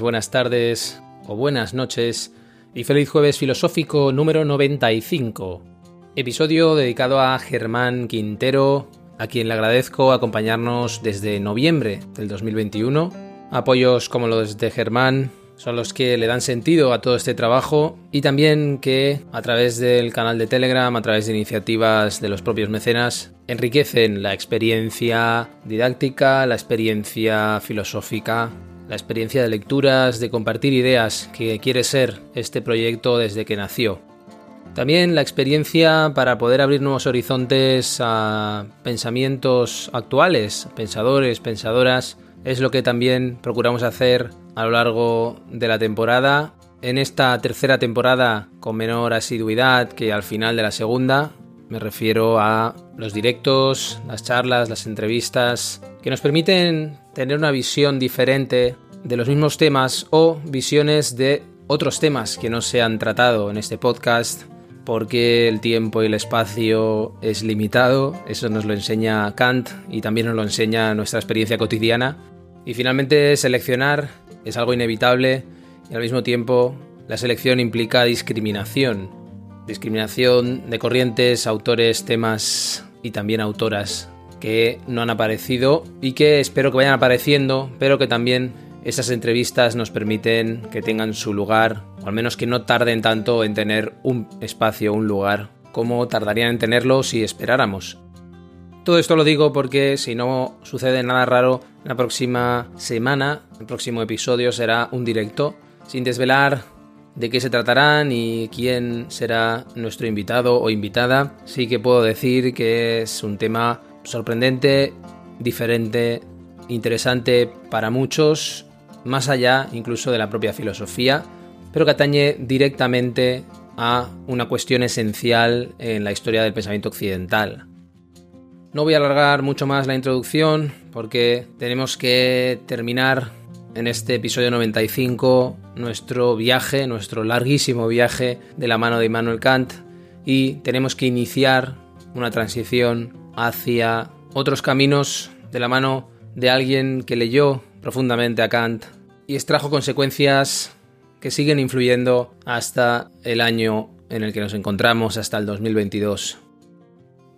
Buenas tardes o buenas noches y feliz jueves filosófico número 95. Episodio dedicado a Germán Quintero, a quien le agradezco acompañarnos desde noviembre del 2021. Apoyos como los de Germán son los que le dan sentido a todo este trabajo y también que a través del canal de Telegram, a través de iniciativas de los propios mecenas, enriquecen la experiencia didáctica, la experiencia filosófica, la experiencia de lecturas, de compartir ideas que quiere ser este proyecto desde que nació. También la experiencia para poder abrir nuevos horizontes a pensamientos actuales, pensadores, pensadoras, es lo que también procuramos hacer a lo largo de la temporada. En esta tercera temporada con menor asiduidad que al final de la segunda, me refiero a los directos, las charlas, las entrevistas, que nos permiten tener una visión diferente de los mismos temas o visiones de otros temas que no se han tratado en este podcast porque el tiempo y el espacio es limitado, eso nos lo enseña Kant y también nos lo enseña nuestra experiencia cotidiana. Y finalmente seleccionar es algo inevitable y al mismo tiempo la selección implica discriminación. Discriminación de corrientes, autores, temas y también autoras que no han aparecido y que espero que vayan apareciendo, pero que también esas entrevistas nos permiten que tengan su lugar, o al menos que no tarden tanto en tener un espacio, un lugar, como tardarían en tenerlo si esperáramos. Todo esto lo digo porque si no sucede nada raro, la próxima semana, el próximo episodio será un directo, sin desvelar de qué se tratará ni quién será nuestro invitado o invitada. Sí que puedo decir que es un tema sorprendente, diferente, interesante para muchos, más allá incluso de la propia filosofía, pero que atañe directamente a una cuestión esencial en la historia del pensamiento occidental. No voy a alargar mucho más la introducción porque tenemos que terminar en este episodio 95 nuestro viaje, nuestro larguísimo viaje de la mano de Immanuel Kant y tenemos que iniciar una transición hacia otros caminos de la mano de alguien que leyó profundamente a Kant y extrajo consecuencias que siguen influyendo hasta el año en el que nos encontramos, hasta el 2022.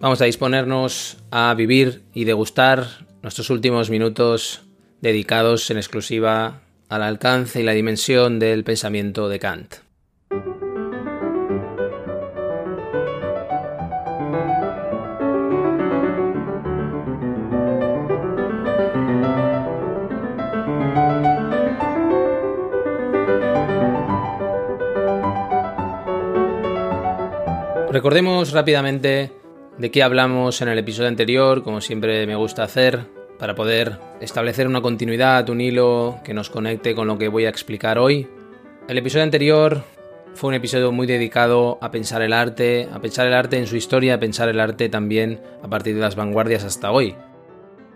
Vamos a disponernos a vivir y degustar nuestros últimos minutos dedicados en exclusiva al alcance y la dimensión del pensamiento de Kant. Recordemos rápidamente de qué hablamos en el episodio anterior, como siempre me gusta hacer, para poder establecer una continuidad, un hilo que nos conecte con lo que voy a explicar hoy. El episodio anterior fue un episodio muy dedicado a pensar el arte, a pensar el arte en su historia, a pensar el arte también a partir de las vanguardias hasta hoy.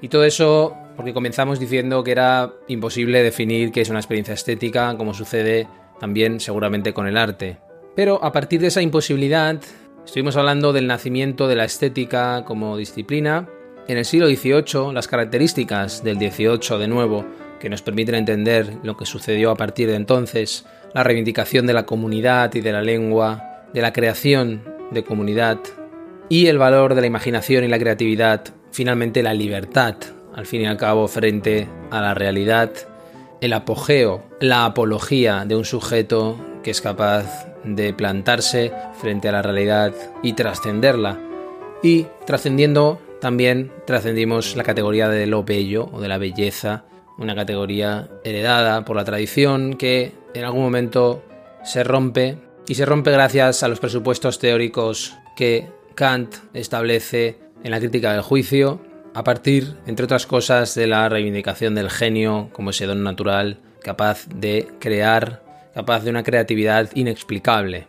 Y todo eso porque comenzamos diciendo que era imposible definir qué es una experiencia estética, como sucede también seguramente con el arte. Pero a partir de esa imposibilidad, estuvimos hablando del nacimiento de la estética como disciplina. En el siglo XVIII, las características del XVIII de nuevo, que nos permiten entender lo que sucedió a partir de entonces, la reivindicación de la comunidad y de la lengua, de la creación de comunidad y el valor de la imaginación y la creatividad, finalmente la libertad, al fin y al cabo, frente a la realidad, el apogeo, la apología de un sujeto que es capaz de plantarse frente a la realidad y trascenderla. Y trascendiendo también trascendimos la categoría de lo bello o de la belleza, una categoría heredada por la tradición que en algún momento se rompe y se rompe gracias a los presupuestos teóricos que Kant establece en la crítica del juicio, a partir, entre otras cosas, de la reivindicación del genio como ese don natural capaz de crear, capaz de una creatividad inexplicable.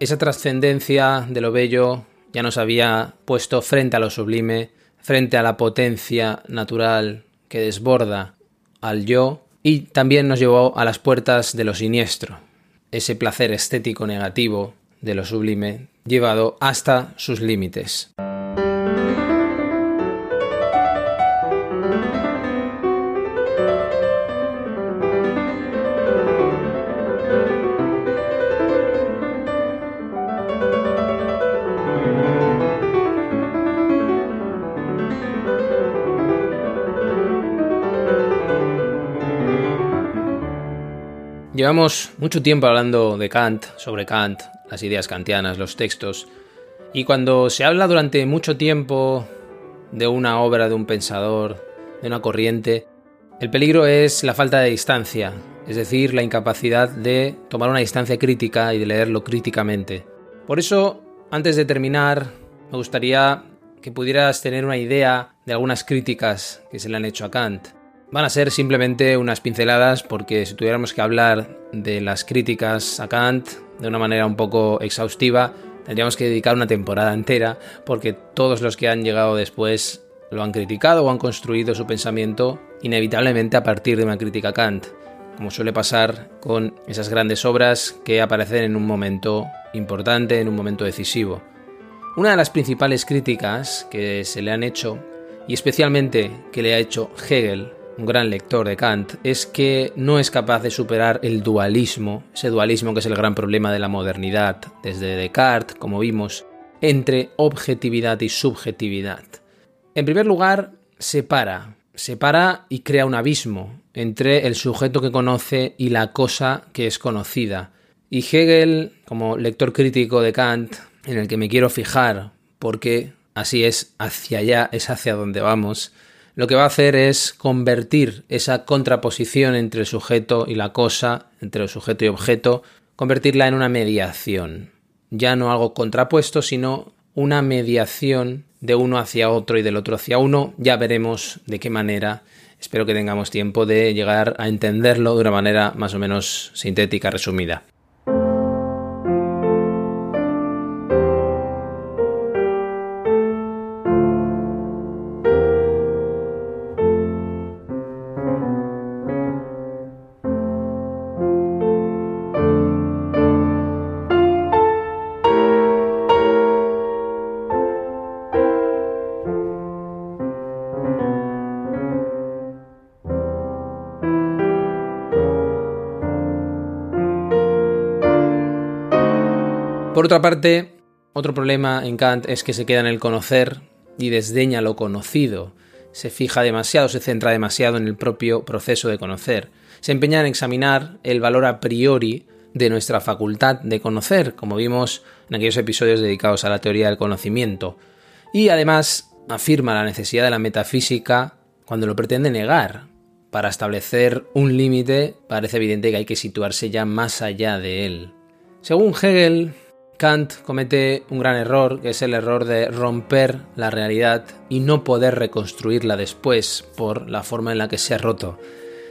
Esa trascendencia de lo bello ya nos había puesto frente a lo sublime, frente a la potencia natural que desborda al yo y también nos llevó a las puertas de lo siniestro, ese placer estético negativo de lo sublime llevado hasta sus límites. Llevamos mucho tiempo hablando de Kant, sobre Kant, las ideas kantianas, los textos, y cuando se habla durante mucho tiempo de una obra, de un pensador, de una corriente, el peligro es la falta de distancia, es decir, la incapacidad de tomar una distancia crítica y de leerlo críticamente. Por eso, antes de terminar, me gustaría que pudieras tener una idea de algunas críticas que se le han hecho a Kant. Van a ser simplemente unas pinceladas porque si tuviéramos que hablar de las críticas a Kant de una manera un poco exhaustiva, tendríamos que dedicar una temporada entera porque todos los que han llegado después lo han criticado o han construido su pensamiento inevitablemente a partir de una crítica a Kant, como suele pasar con esas grandes obras que aparecen en un momento importante, en un momento decisivo. Una de las principales críticas que se le han hecho, y especialmente que le ha hecho Hegel un gran lector de Kant, es que no es capaz de superar el dualismo, ese dualismo que es el gran problema de la modernidad, desde Descartes, como vimos, entre objetividad y subjetividad. En primer lugar, separa, separa y crea un abismo entre el sujeto que conoce y la cosa que es conocida. Y Hegel, como lector crítico de Kant, en el que me quiero fijar, porque así es hacia allá, es hacia donde vamos, lo que va a hacer es convertir esa contraposición entre el sujeto y la cosa, entre el sujeto y objeto, convertirla en una mediación. Ya no algo contrapuesto, sino una mediación de uno hacia otro y del otro hacia uno. Ya veremos de qué manera. Espero que tengamos tiempo de llegar a entenderlo de una manera más o menos sintética, resumida. Por otra parte, otro problema en Kant es que se queda en el conocer y desdeña lo conocido. Se fija demasiado, se centra demasiado en el propio proceso de conocer. Se empeña en examinar el valor a priori de nuestra facultad de conocer, como vimos en aquellos episodios dedicados a la teoría del conocimiento. Y además afirma la necesidad de la metafísica cuando lo pretende negar. Para establecer un límite parece evidente que hay que situarse ya más allá de él. Según Hegel, Kant comete un gran error, que es el error de romper la realidad y no poder reconstruirla después por la forma en la que se ha roto.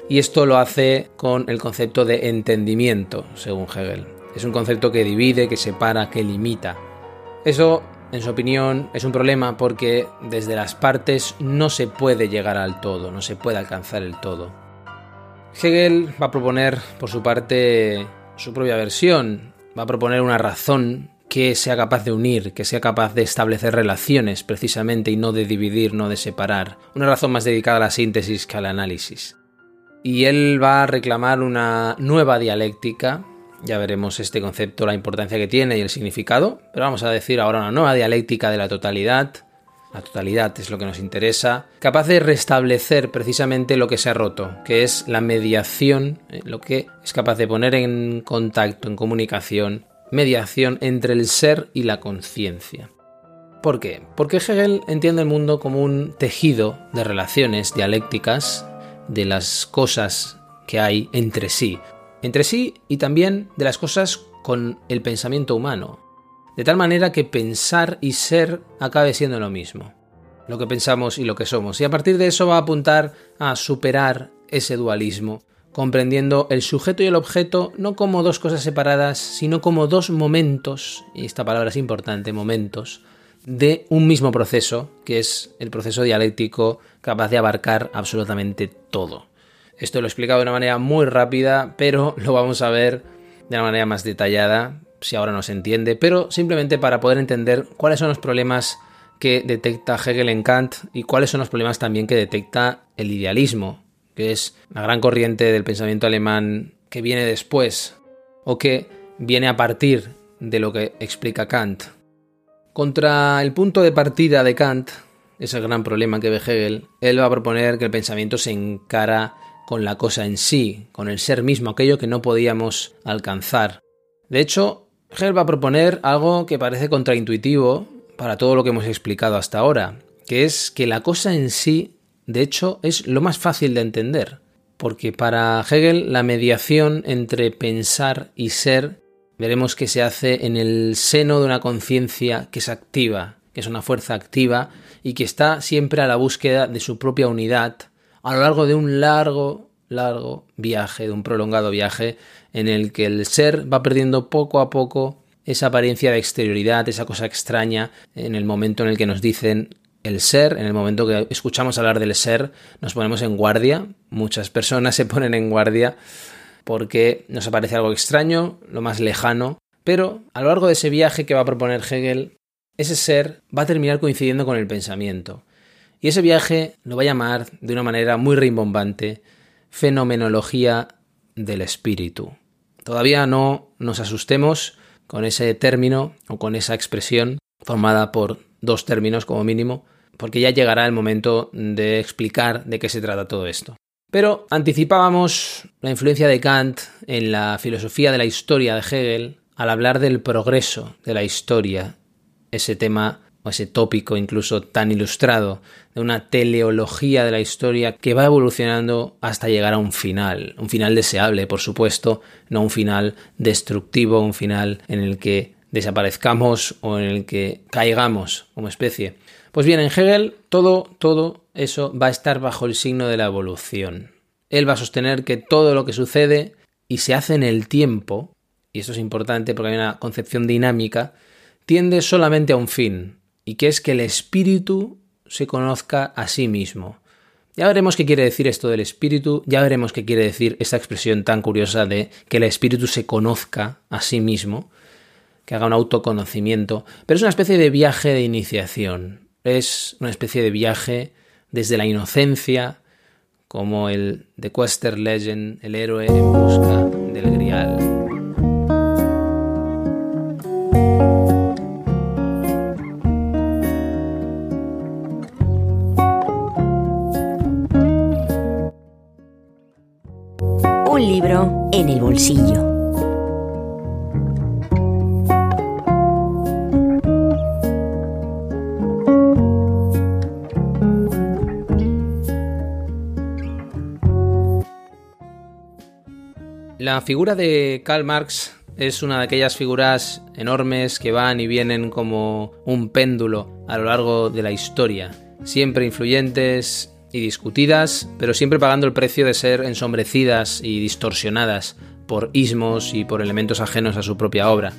Y esto lo hace con el concepto de entendimiento, según Hegel. Es un concepto que divide, que separa, que limita. Eso, en su opinión, es un problema porque desde las partes no se puede llegar al todo, no se puede alcanzar el todo. Hegel va a proponer, por su parte, su propia versión va a proponer una razón que sea capaz de unir, que sea capaz de establecer relaciones precisamente y no de dividir, no de separar. Una razón más dedicada a la síntesis que al análisis. Y él va a reclamar una nueva dialéctica, ya veremos este concepto, la importancia que tiene y el significado, pero vamos a decir ahora una nueva dialéctica de la totalidad. La totalidad es lo que nos interesa, capaz de restablecer precisamente lo que se ha roto, que es la mediación, eh, lo que es capaz de poner en contacto, en comunicación, mediación entre el ser y la conciencia. ¿Por qué? Porque Hegel entiende el mundo como un tejido de relaciones dialécticas de las cosas que hay entre sí. Entre sí y también de las cosas con el pensamiento humano. De tal manera que pensar y ser acabe siendo lo mismo. Lo que pensamos y lo que somos. Y a partir de eso va a apuntar a superar ese dualismo, comprendiendo el sujeto y el objeto no como dos cosas separadas, sino como dos momentos, y esta palabra es importante, momentos, de un mismo proceso, que es el proceso dialéctico capaz de abarcar absolutamente todo. Esto lo he explicado de una manera muy rápida, pero lo vamos a ver de una manera más detallada, si ahora no se entiende, pero simplemente para poder entender cuáles son los problemas que detecta Hegel en Kant y cuáles son los problemas también que detecta el idealismo, que es la gran corriente del pensamiento alemán que viene después o que viene a partir de lo que explica Kant. Contra el punto de partida de Kant, ese gran problema que ve Hegel, él va a proponer que el pensamiento se encara con la cosa en sí, con el ser mismo, aquello que no podíamos alcanzar. De hecho, Hegel va a proponer algo que parece contraintuitivo para todo lo que hemos explicado hasta ahora, que es que la cosa en sí, de hecho, es lo más fácil de entender, porque para Hegel la mediación entre pensar y ser veremos que se hace en el seno de una conciencia que es activa, que es una fuerza activa y que está siempre a la búsqueda de su propia unidad a lo largo de un largo, largo viaje, de un prolongado viaje en el que el ser va perdiendo poco a poco esa apariencia de exterioridad, esa cosa extraña, en el momento en el que nos dicen el ser, en el momento que escuchamos hablar del ser, nos ponemos en guardia, muchas personas se ponen en guardia porque nos aparece algo extraño, lo más lejano, pero a lo largo de ese viaje que va a proponer Hegel, ese ser va a terminar coincidiendo con el pensamiento. Y ese viaje lo va a llamar de una manera muy rimbombante fenomenología del espíritu. Todavía no nos asustemos con ese término o con esa expresión formada por dos términos como mínimo, porque ya llegará el momento de explicar de qué se trata todo esto. Pero anticipábamos la influencia de Kant en la filosofía de la historia de Hegel al hablar del progreso de la historia, ese tema o ese tópico incluso tan ilustrado de una teleología de la historia que va evolucionando hasta llegar a un final, un final deseable, por supuesto, no un final destructivo, un final en el que desaparezcamos o en el que caigamos como especie. Pues bien, en Hegel todo, todo eso va a estar bajo el signo de la evolución. Él va a sostener que todo lo que sucede y se hace en el tiempo, y esto es importante porque hay una concepción dinámica, tiende solamente a un fin, y que es que el espíritu se conozca a sí mismo. Ya veremos qué quiere decir esto del espíritu, ya veremos qué quiere decir esta expresión tan curiosa de que el espíritu se conozca a sí mismo, que haga un autoconocimiento, pero es una especie de viaje de iniciación, es una especie de viaje desde la inocencia, como el The Quester Legend, el héroe en busca del Grial. En el bolsillo. La figura de Karl Marx es una de aquellas figuras enormes que van y vienen como un péndulo a lo largo de la historia, siempre influyentes y discutidas, pero siempre pagando el precio de ser ensombrecidas y distorsionadas por ismos y por elementos ajenos a su propia obra.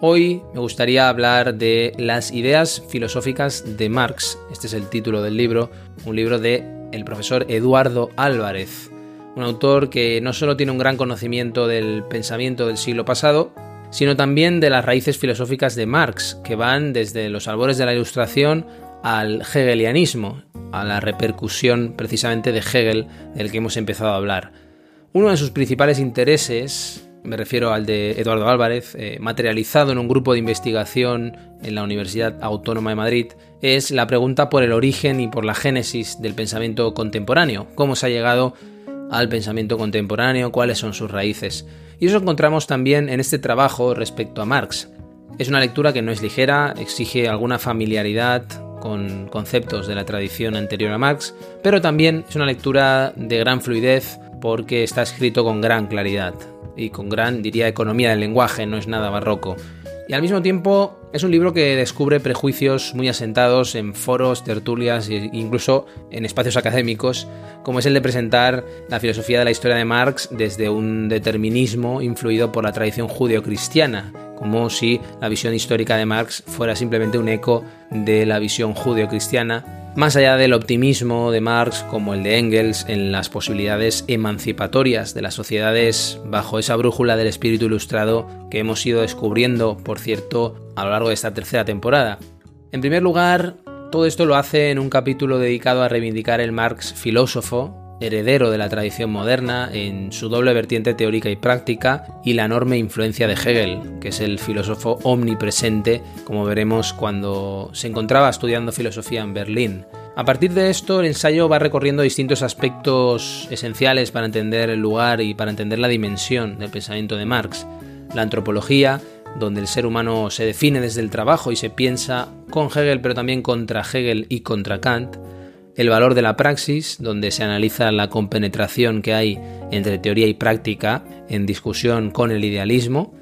Hoy me gustaría hablar de las ideas filosóficas de Marx. Este es el título del libro, un libro de el profesor Eduardo Álvarez un autor que no solo tiene un gran conocimiento del pensamiento del siglo pasado, sino también de las raíces filosóficas de Marx, que van desde los albores de la Ilustración al hegelianismo, a la repercusión precisamente de Hegel del que hemos empezado a hablar. Uno de sus principales intereses, me refiero al de Eduardo Álvarez, eh, materializado en un grupo de investigación en la Universidad Autónoma de Madrid, es la pregunta por el origen y por la génesis del pensamiento contemporáneo, cómo se ha llegado al pensamiento contemporáneo, cuáles son sus raíces. Y eso encontramos también en este trabajo respecto a Marx. Es una lectura que no es ligera, exige alguna familiaridad con conceptos de la tradición anterior a Marx, pero también es una lectura de gran fluidez porque está escrito con gran claridad y con gran, diría, economía del lenguaje, no es nada barroco. Y al mismo tiempo es un libro que descubre prejuicios muy asentados en foros, tertulias e incluso en espacios académicos, como es el de presentar la filosofía de la historia de Marx desde un determinismo influido por la tradición judeocristiana, como si la visión histórica de Marx fuera simplemente un eco de la visión judeocristiana más allá del optimismo de Marx como el de Engels en las posibilidades emancipatorias de las sociedades bajo esa brújula del espíritu ilustrado que hemos ido descubriendo, por cierto, a lo largo de esta tercera temporada. En primer lugar, todo esto lo hace en un capítulo dedicado a reivindicar el Marx filósofo, heredero de la tradición moderna en su doble vertiente teórica y práctica y la enorme influencia de Hegel, que es el filósofo omnipresente, como veremos cuando se encontraba estudiando filosofía en Berlín. A partir de esto, el ensayo va recorriendo distintos aspectos esenciales para entender el lugar y para entender la dimensión del pensamiento de Marx. La antropología, donde el ser humano se define desde el trabajo y se piensa con Hegel, pero también contra Hegel y contra Kant el valor de la praxis, donde se analiza la compenetración que hay entre teoría y práctica en discusión con el idealismo,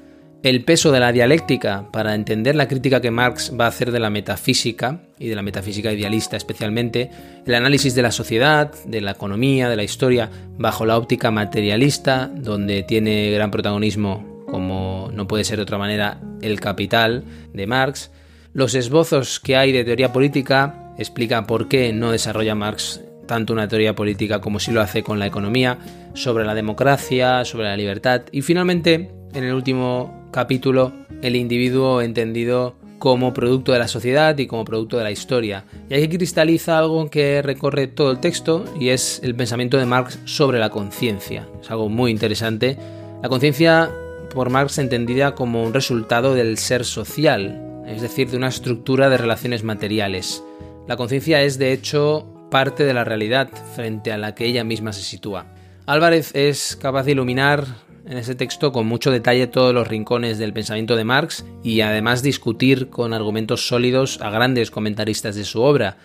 el peso de la dialéctica para entender la crítica que Marx va a hacer de la metafísica y de la metafísica idealista especialmente, el análisis de la sociedad, de la economía, de la historia bajo la óptica materialista, donde tiene gran protagonismo, como no puede ser de otra manera, el capital de Marx, los esbozos que hay de teoría política explica por qué no desarrolla Marx tanto una teoría política como si lo hace con la economía, sobre la democracia, sobre la libertad y finalmente, en el último capítulo, el individuo entendido como producto de la sociedad y como producto de la historia. Y aquí cristaliza algo que recorre todo el texto y es el pensamiento de Marx sobre la conciencia. Es algo muy interesante. La conciencia por Marx entendida como un resultado del ser social, es decir, de una estructura de relaciones materiales. La conciencia es, de hecho, parte de la realidad frente a la que ella misma se sitúa. Álvarez es capaz de iluminar en ese texto con mucho detalle todos los rincones del pensamiento de Marx y además discutir con argumentos sólidos a grandes comentaristas de su obra.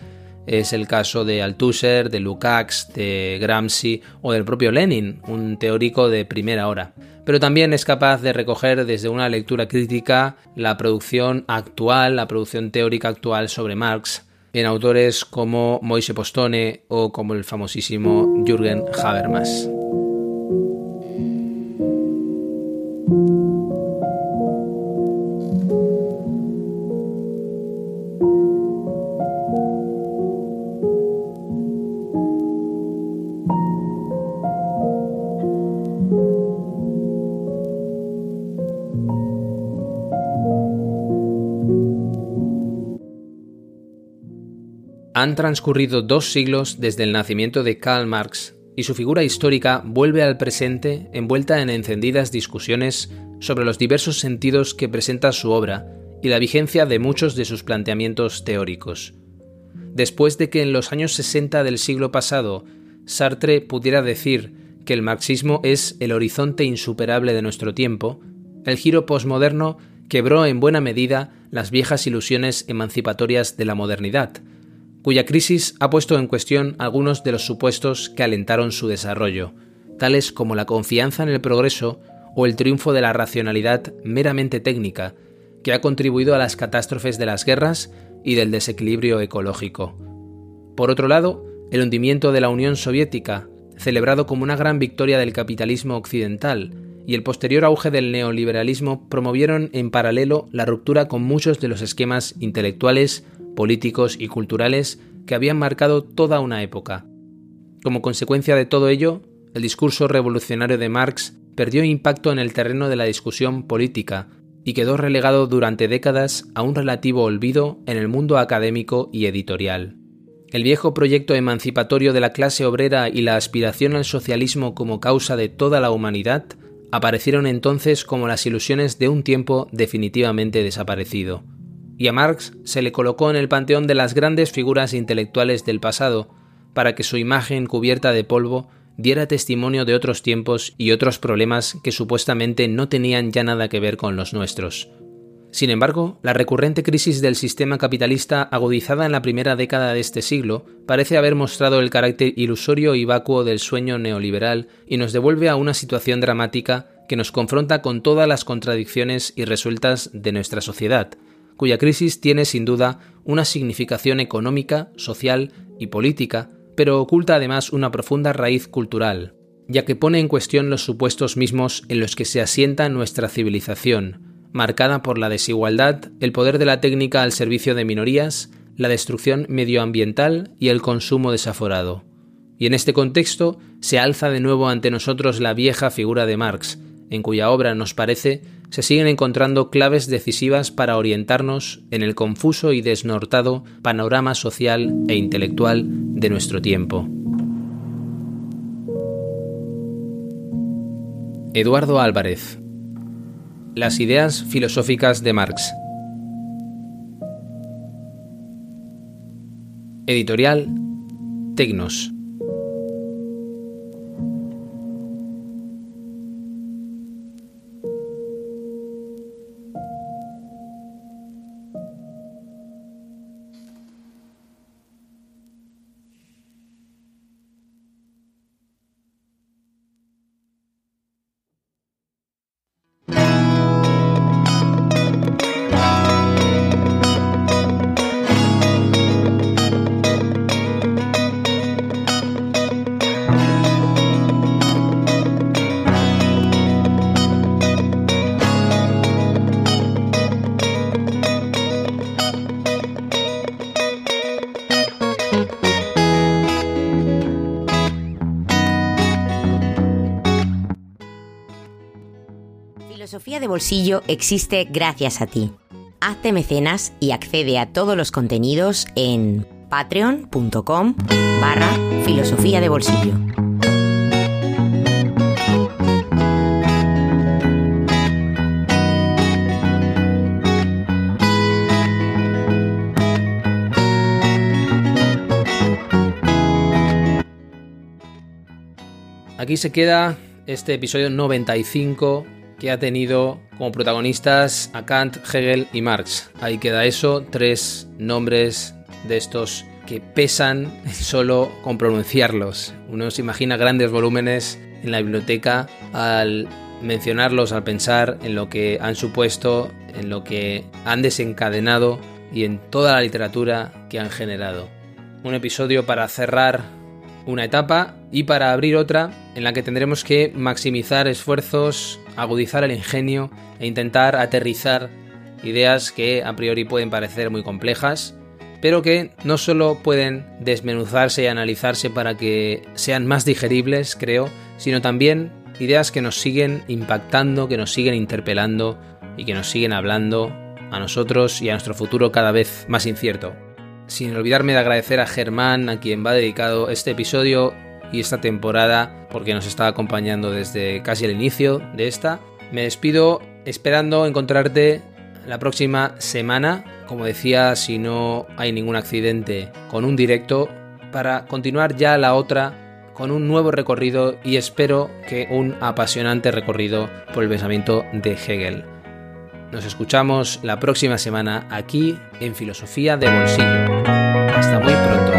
Es el caso de Althusser, de Lukács, de Gramsci o del propio Lenin, un teórico de primera hora. Pero también es capaz de recoger desde una lectura crítica la producción actual, la producción teórica actual sobre Marx, en autores como Moise Postone o como el famosísimo Jürgen Habermas. Han transcurrido dos siglos desde el nacimiento de Karl Marx y su figura histórica vuelve al presente envuelta en encendidas discusiones sobre los diversos sentidos que presenta su obra y la vigencia de muchos de sus planteamientos teóricos. Después de que en los años 60 del siglo pasado Sartre pudiera decir que el marxismo es el horizonte insuperable de nuestro tiempo, el giro posmoderno quebró en buena medida las viejas ilusiones emancipatorias de la modernidad, cuya crisis ha puesto en cuestión algunos de los supuestos que alentaron su desarrollo, tales como la confianza en el progreso o el triunfo de la racionalidad meramente técnica, que ha contribuido a las catástrofes de las guerras y del desequilibrio ecológico. Por otro lado, el hundimiento de la Unión Soviética, celebrado como una gran victoria del capitalismo occidental, y el posterior auge del neoliberalismo promovieron en paralelo la ruptura con muchos de los esquemas intelectuales políticos y culturales que habían marcado toda una época. Como consecuencia de todo ello, el discurso revolucionario de Marx perdió impacto en el terreno de la discusión política y quedó relegado durante décadas a un relativo olvido en el mundo académico y editorial. El viejo proyecto emancipatorio de la clase obrera y la aspiración al socialismo como causa de toda la humanidad aparecieron entonces como las ilusiones de un tiempo definitivamente desaparecido y a Marx se le colocó en el panteón de las grandes figuras intelectuales del pasado, para que su imagen cubierta de polvo diera testimonio de otros tiempos y otros problemas que supuestamente no tenían ya nada que ver con los nuestros. Sin embargo, la recurrente crisis del sistema capitalista agudizada en la primera década de este siglo parece haber mostrado el carácter ilusorio y vacuo del sueño neoliberal y nos devuelve a una situación dramática que nos confronta con todas las contradicciones irresueltas de nuestra sociedad, cuya crisis tiene sin duda una significación económica, social y política, pero oculta además una profunda raíz cultural, ya que pone en cuestión los supuestos mismos en los que se asienta nuestra civilización, marcada por la desigualdad, el poder de la técnica al servicio de minorías, la destrucción medioambiental y el consumo desaforado. Y en este contexto se alza de nuevo ante nosotros la vieja figura de Marx, en cuya obra nos parece se siguen encontrando claves decisivas para orientarnos en el confuso y desnortado panorama social e intelectual de nuestro tiempo. Eduardo Álvarez, las ideas filosóficas de Marx. Editorial Tecnos. Bolsillo existe gracias a ti. Hazte mecenas y accede a todos los contenidos en patreon.com barra filosofía de bolsillo. Aquí se queda este episodio 95 que ha tenido como protagonistas a Kant, Hegel y Marx. Ahí queda eso, tres nombres de estos que pesan solo con pronunciarlos. Uno se imagina grandes volúmenes en la biblioteca al mencionarlos, al pensar en lo que han supuesto, en lo que han desencadenado y en toda la literatura que han generado. Un episodio para cerrar una etapa y para abrir otra en la que tendremos que maximizar esfuerzos, agudizar el ingenio e intentar aterrizar ideas que a priori pueden parecer muy complejas, pero que no solo pueden desmenuzarse y analizarse para que sean más digeribles, creo, sino también ideas que nos siguen impactando, que nos siguen interpelando y que nos siguen hablando a nosotros y a nuestro futuro cada vez más incierto. Sin olvidarme de agradecer a Germán, a quien va dedicado este episodio y esta temporada porque nos está acompañando desde casi el inicio de esta. Me despido esperando encontrarte la próxima semana, como decía, si no hay ningún accidente, con un directo para continuar ya la otra con un nuevo recorrido y espero que un apasionante recorrido por el pensamiento de Hegel. Nos escuchamos la próxima semana aquí en Filosofía de Bolsillo. Hasta muy pronto.